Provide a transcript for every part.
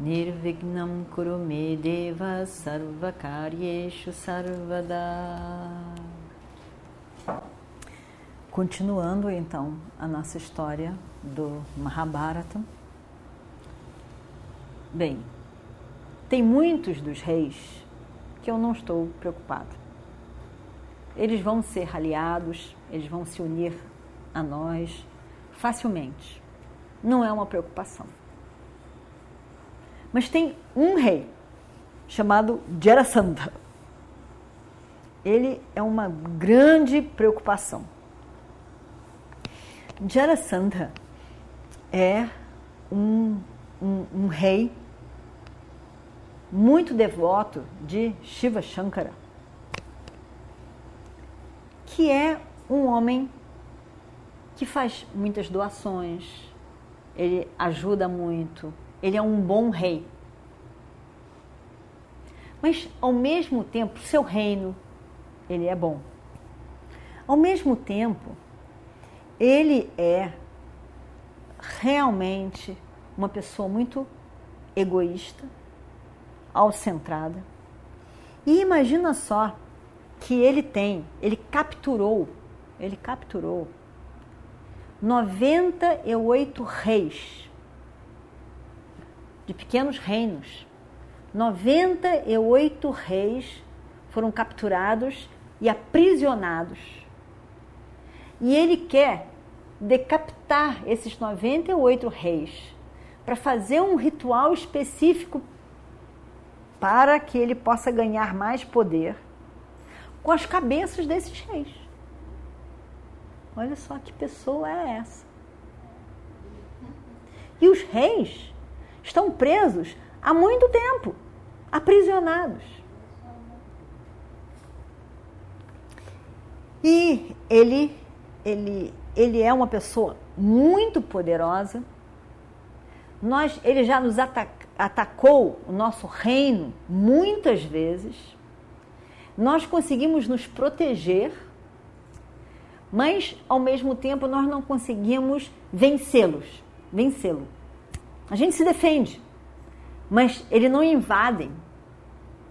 Nirvignam Kurume Deva Sarvakaryeshu Sarvada Continuando então a nossa história do Mahabharata. Bem, tem muitos dos reis que eu não estou preocupado. Eles vão ser aliados, eles vão se unir a nós facilmente. Não é uma preocupação. Mas tem um rei chamado Jarasandha. Ele é uma grande preocupação. Jarasandha é um, um, um rei muito devoto de Shiva Shankara, que é um homem que faz muitas doações, ele ajuda muito, ele é um bom rei. Mas ao mesmo tempo, seu reino, ele é bom. Ao mesmo tempo, ele é realmente uma pessoa muito egoísta, autocentrada. E imagina só que ele tem, ele capturou, ele capturou 98 reis de pequenos reinos. 98 reis foram capturados e aprisionados. E ele quer decapitar esses 98 reis para fazer um ritual específico para que ele possa ganhar mais poder com as cabeças desses reis. Olha só que pessoa é essa. E os reis estão presos há muito tempo, aprisionados. E ele, ele ele é uma pessoa muito poderosa. Nós, ele já nos atacou o nosso reino muitas vezes. Nós conseguimos nos proteger, mas ao mesmo tempo nós não conseguimos vencê-los, vencê-lo. A gente se defende, mas ele não invadem.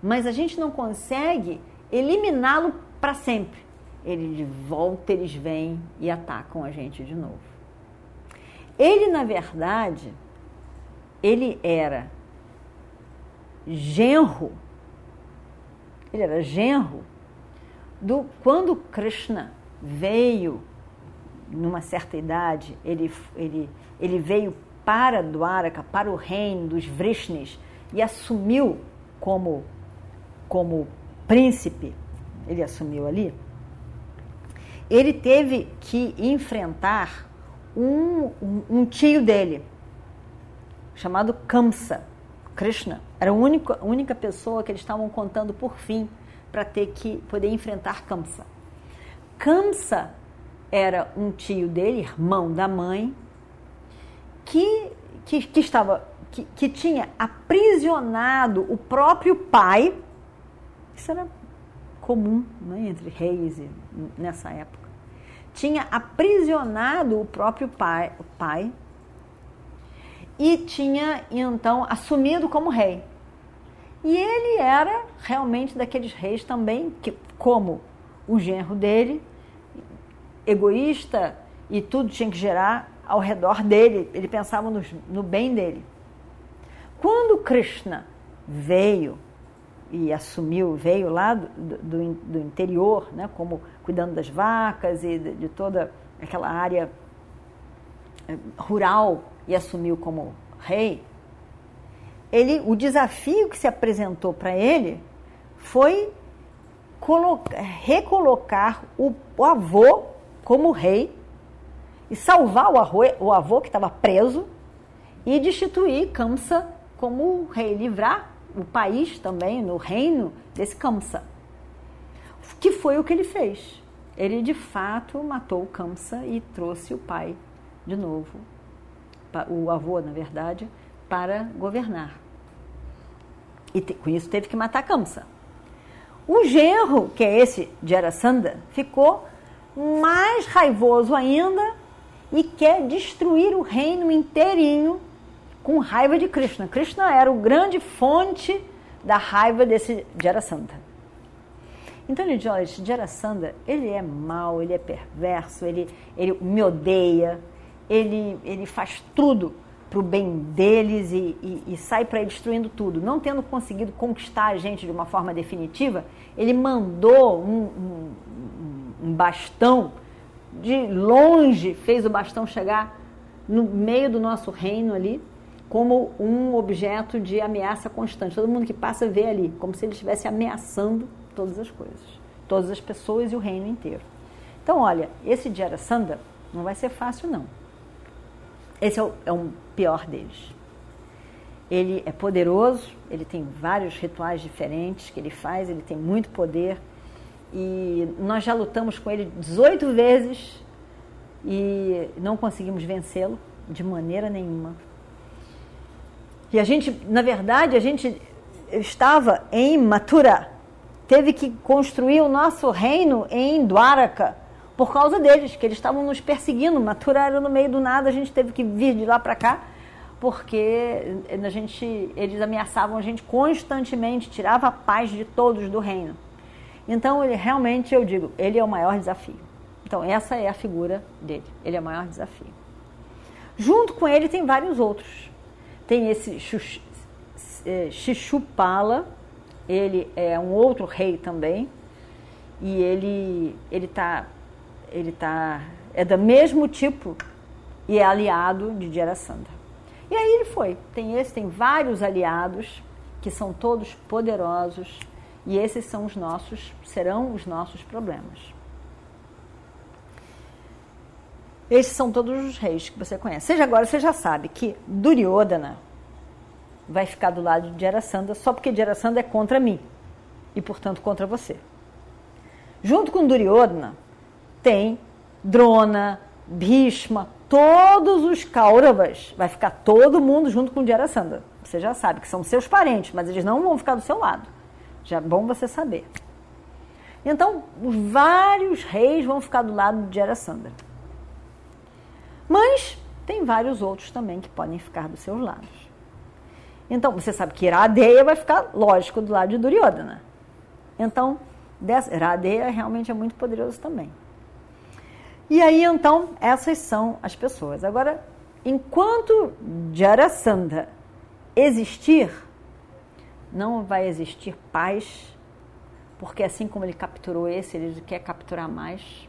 Mas a gente não consegue eliminá-lo para sempre ele de volta eles vêm e atacam a gente de novo. Ele, na verdade, ele era genro, ele era genro do quando Krishna veio numa certa idade, ele, ele, ele veio para Dwaraka, para o reino dos Vrishnis e assumiu como, como príncipe, ele assumiu ali ele teve que enfrentar um, um, um tio dele, chamado Kamsa. Krishna era a única, a única pessoa que eles estavam contando por fim para ter que poder enfrentar Kamsa. Kamsa era um tio dele, irmão da mãe, que, que, que estava que, que, tinha aprisionado o próprio pai. Isso era comum né, entre reis nessa época. Tinha aprisionado o próprio pai, o pai e tinha então assumido como rei. E ele era realmente daqueles reis também que, como o genro dele, egoísta e tudo tinha que gerar ao redor dele, ele pensava no, no bem dele. Quando Krishna veio e assumiu, veio lá do, do, do, interior, né, como cuidando das vacas e de, de toda aquela área eh, rural e assumiu como rei, ele, o desafio que se apresentou para ele foi colocar, recolocar o, o, avô como rei e salvar o o avô que estava preso e destituir Kamsa como rei, livrar o país também, no reino desse Kamsa. Que foi o que ele fez. Ele de fato matou Kamsa e trouxe o pai de novo, o avô, na verdade, para governar. E com isso teve que matar Kamsa. O genro, que é esse de Arasanda, ficou mais raivoso ainda e quer destruir o reino inteirinho com raiva de Krishna. Krishna era o grande fonte da raiva desse Jarasandha. Então ele diz, olha, esse Jarasandha, ele é mau, ele é perverso, ele, ele me odeia, ele, ele faz tudo para o bem deles e, e, e sai para destruindo tudo. Não tendo conseguido conquistar a gente de uma forma definitiva, ele mandou um, um, um bastão de longe, fez o bastão chegar no meio do nosso reino ali, como um objeto de ameaça constante. Todo mundo que passa vê ali, como se ele estivesse ameaçando todas as coisas, todas as pessoas e o reino inteiro. Então, olha, esse Jarasandha não vai ser fácil, não. Esse é o, é um pior deles. Ele é poderoso, ele tem vários rituais diferentes que ele faz, ele tem muito poder. E nós já lutamos com ele 18 vezes e não conseguimos vencê-lo de maneira nenhuma. E a gente, na verdade, a gente estava em Mathura, teve que construir o nosso reino em Dwaraka por causa deles, que eles estavam nos perseguindo. Mathura era no meio do nada, a gente teve que vir de lá para cá, porque a gente, eles ameaçavam a gente constantemente, tirava a paz de todos do reino. Então, ele realmente, eu digo, ele é o maior desafio. Então, essa é a figura dele, ele é o maior desafio. Junto com ele tem vários outros. Tem esse é, ele é um outro rei também, e ele ele está ele tá, é do mesmo tipo e é aliado de Jarasandha. E aí ele foi. Tem esse, tem vários aliados que são todos poderosos e esses são os nossos, serão os nossos problemas. Esses são todos os reis que você conhece. Seja agora, você já sabe que Duryodhana vai ficar do lado de Jarasandha só porque Jarasandha é contra mim e, portanto, contra você. Junto com Duryodhana, tem Drona, Bhishma, todos os Kauravas, vai ficar todo mundo junto com Jarasandha. Você já sabe que são seus parentes, mas eles não vão ficar do seu lado. Já é bom você saber. Então, os vários reis vão ficar do lado de Jarasandha. Mas tem vários outros também que podem ficar dos seus lados. Então, você sabe que Iradeia vai ficar, lógico, do lado de Duryodhana. Então, Iradeia realmente é muito poderoso também. E aí, então, essas são as pessoas. Agora, enquanto Jarasandha existir, não vai existir paz, porque assim como ele capturou esse, ele quer capturar mais.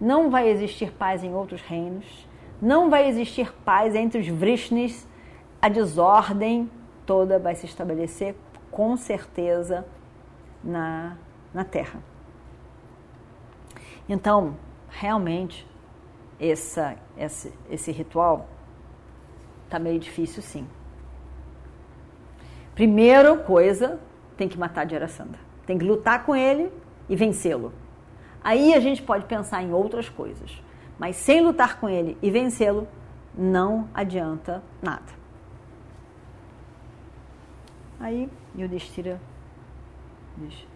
Não vai existir paz em outros reinos. Não vai existir paz entre os Vrishnis. A desordem toda vai se estabelecer com certeza na, na Terra. Então, realmente essa, esse, esse ritual está meio difícil sim. Primeira coisa, tem que matar Jarasandha. Tem que lutar com ele e vencê-lo. Aí a gente pode pensar em outras coisas. Mas sem lutar com ele e vencê-lo, não adianta nada. Aí Yudhishthira diz,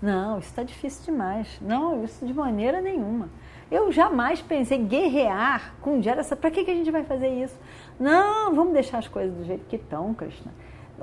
não, isso está difícil demais. Não, isso de maneira nenhuma. Eu jamais pensei guerrear com Jarasandha. Para que, que a gente vai fazer isso? Não, vamos deixar as coisas do jeito que estão, Krishna.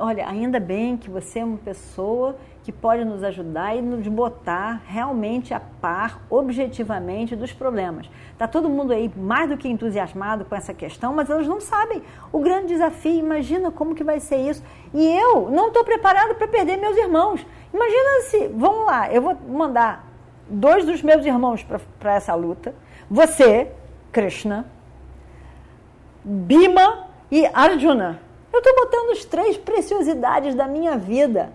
Olha, ainda bem que você é uma pessoa que pode nos ajudar e nos botar realmente a par, objetivamente, dos problemas. Está todo mundo aí mais do que entusiasmado com essa questão, mas eles não sabem o grande desafio. Imagina como que vai ser isso. E eu não estou preparado para perder meus irmãos. Imagina se, vamos lá, eu vou mandar dois dos meus irmãos para essa luta. Você, Krishna, Bima e Arjuna. Eu estou botando as três preciosidades da minha vida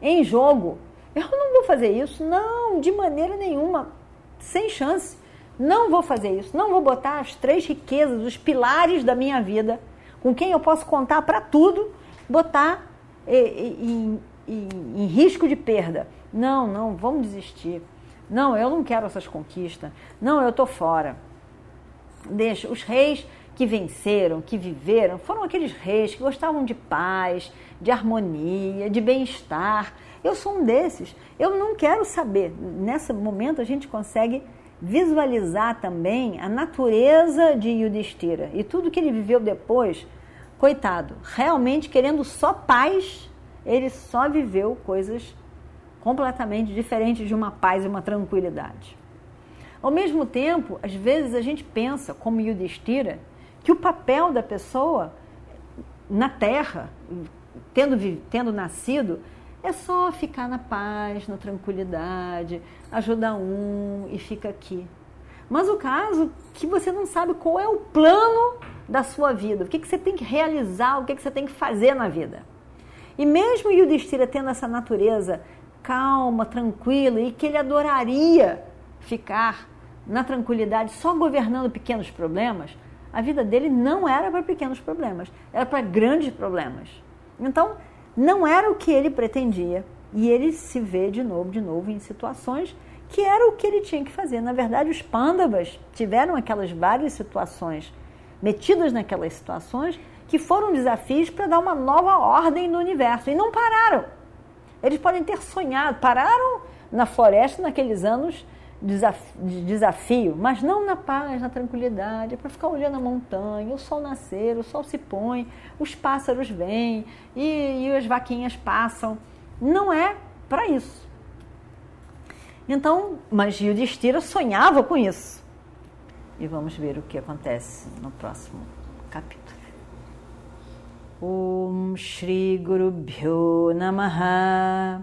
em jogo. Eu não vou fazer isso, não, de maneira nenhuma, sem chance. Não vou fazer isso, não vou botar as três riquezas, os pilares da minha vida, com quem eu posso contar para tudo, botar em, em, em risco de perda. Não, não, vamos desistir. Não, eu não quero essas conquistas. Não, eu estou fora. Deixa. Os reis que venceram, que viveram, foram aqueles reis que gostavam de paz, de harmonia, de bem-estar. Eu sou um desses. Eu não quero saber. Nesse momento a gente consegue visualizar também a natureza de Yudhishthira e tudo que ele viveu depois. Coitado, realmente querendo só paz, ele só viveu coisas completamente diferentes de uma paz e uma tranquilidade. Ao mesmo tempo, às vezes a gente pensa, como Yudhishthira, que o papel da pessoa na Terra, tendo, tendo nascido, é só ficar na paz, na tranquilidade, ajudar um e fica aqui. Mas o caso que você não sabe qual é o plano da sua vida, o que, que você tem que realizar, o que, que você tem que fazer na vida. E mesmo Yudhishthira tendo essa natureza calma, tranquila e que ele adoraria ficar na tranquilidade só governando pequenos problemas, a vida dele não era para pequenos problemas, era para grandes problemas. Então, não era o que ele pretendia e ele se vê de novo, de novo em situações que era o que ele tinha que fazer. Na verdade, os pândavas tiveram aquelas várias situações, metidas naquelas situações, que foram desafios para dar uma nova ordem no universo. E não pararam. Eles podem ter sonhado, pararam na floresta naqueles anos de desafio, mas não na paz, na tranquilidade, é para ficar olhando a montanha, o sol nascer, o sol se põe, os pássaros vêm e, e as vaquinhas passam. Não é para isso. Então, mas Yudhishthira sonhava com isso. E vamos ver o que acontece no próximo capítulo. Om Shri Guru Bhyo Namaha